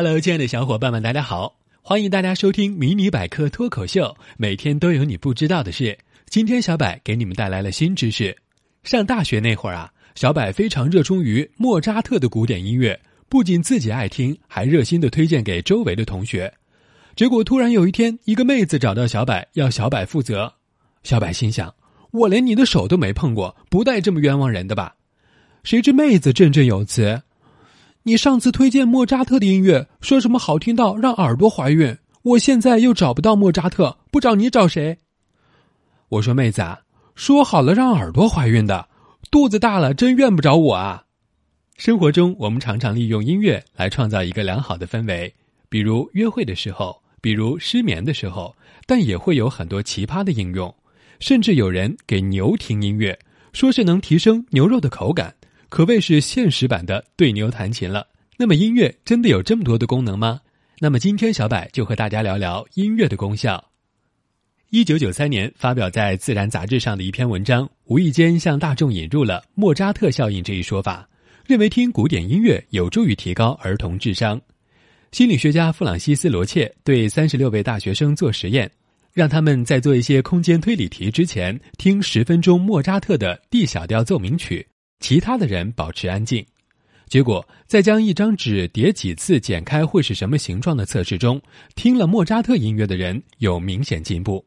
Hello，亲爱的小伙伴们，大家好！欢迎大家收听《迷你百科脱口秀》，每天都有你不知道的事。今天小柏给你们带来了新知识。上大学那会儿啊，小柏非常热衷于莫扎特的古典音乐，不仅自己爱听，还热心的推荐给周围的同学。结果突然有一天，一个妹子找到小柏，要小柏负责。小柏心想：我连你的手都没碰过，不带这么冤枉人的吧？谁知妹子振振有词。你上次推荐莫扎特的音乐，说什么好听到让耳朵怀孕？我现在又找不到莫扎特，不找你找谁？我说妹子啊，说好了让耳朵怀孕的，肚子大了真怨不着我啊。生活中，我们常常利用音乐来创造一个良好的氛围，比如约会的时候，比如失眠的时候，但也会有很多奇葩的应用，甚至有人给牛听音乐，说是能提升牛肉的口感。可谓是现实版的对牛弹琴了。那么音乐真的有这么多的功能吗？那么今天小柏就和大家聊聊音乐的功效。一九九三年发表在《自然》杂志上的一篇文章，无意间向大众引入了莫扎特效应这一说法，认为听古典音乐有助于提高儿童智商。心理学家弗朗西斯·罗切对三十六位大学生做实验，让他们在做一些空间推理题之前听十分钟莫扎特的 D 小调奏鸣曲。其他的人保持安静，结果在将一张纸叠几次剪开会是什么形状的测试中，听了莫扎特音乐的人有明显进步。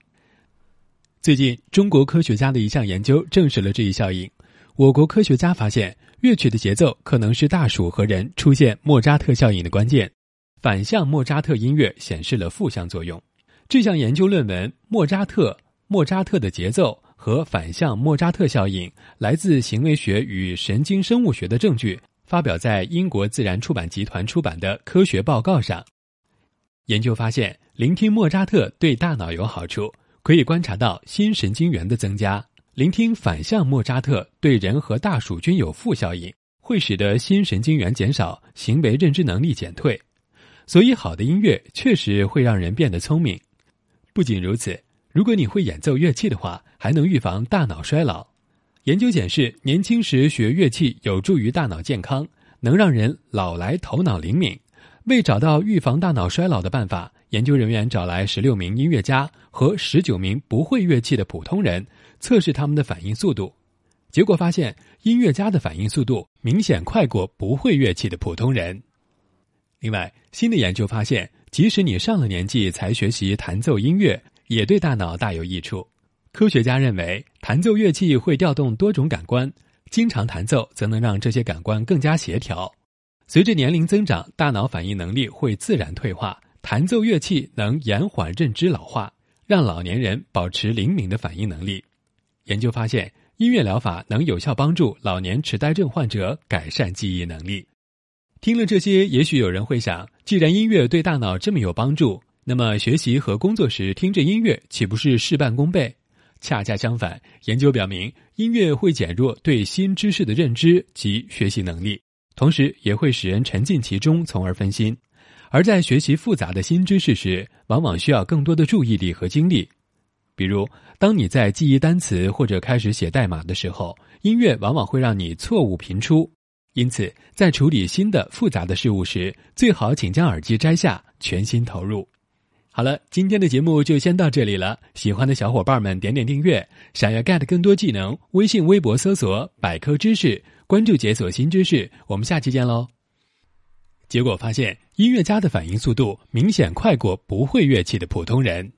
最近，中国科学家的一项研究证实了这一效应。我国科学家发现，乐曲的节奏可能是大鼠和人出现莫扎特效应的关键。反向莫扎特音乐显示了负向作用。这项研究论文《莫扎特莫扎特的节奏》。和反向莫扎特效应来自行为学与神经生物学的证据，发表在英国自然出版集团出版的科学报告上。研究发现，聆听莫扎特对大脑有好处，可以观察到新神经元的增加；聆听反向莫扎特对人和大鼠均有负效应，会使得新神经元减少，行为认知能力减退。所以，好的音乐确实会让人变得聪明。不仅如此。如果你会演奏乐器的话，还能预防大脑衰老。研究显示，年轻时学乐器有助于大脑健康，能让人老来头脑灵敏。为找到预防大脑衰老的办法，研究人员找来十六名音乐家和十九名不会乐器的普通人，测试他们的反应速度。结果发现，音乐家的反应速度明显快过不会乐器的普通人。另外，新的研究发现，即使你上了年纪才学习弹奏音乐。也对大脑大有益处。科学家认为，弹奏乐器会调动多种感官，经常弹奏则能让这些感官更加协调。随着年龄增长，大脑反应能力会自然退化。弹奏乐器能延缓认知老化，让老年人保持灵敏的反应能力。研究发现，音乐疗法能有效帮助老年痴呆症患者改善记忆能力。听了这些，也许有人会想：既然音乐对大脑这么有帮助，那么，学习和工作时听着音乐，岂不是事半功倍？恰恰相反，研究表明，音乐会减弱对新知识的认知及学习能力，同时也会使人沉浸其中，从而分心。而在学习复杂的新知识时，往往需要更多的注意力和精力。比如，当你在记忆单词或者开始写代码的时候，音乐往往会让你错误频出。因此，在处理新的复杂的事物时，最好请将耳机摘下，全心投入。好了，今天的节目就先到这里了。喜欢的小伙伴们点点订阅，想要 get 更多技能，微信、微博搜索“百科知识”，关注解锁新知识。我们下期见喽！结果发现，音乐家的反应速度明显快过不会乐器的普通人。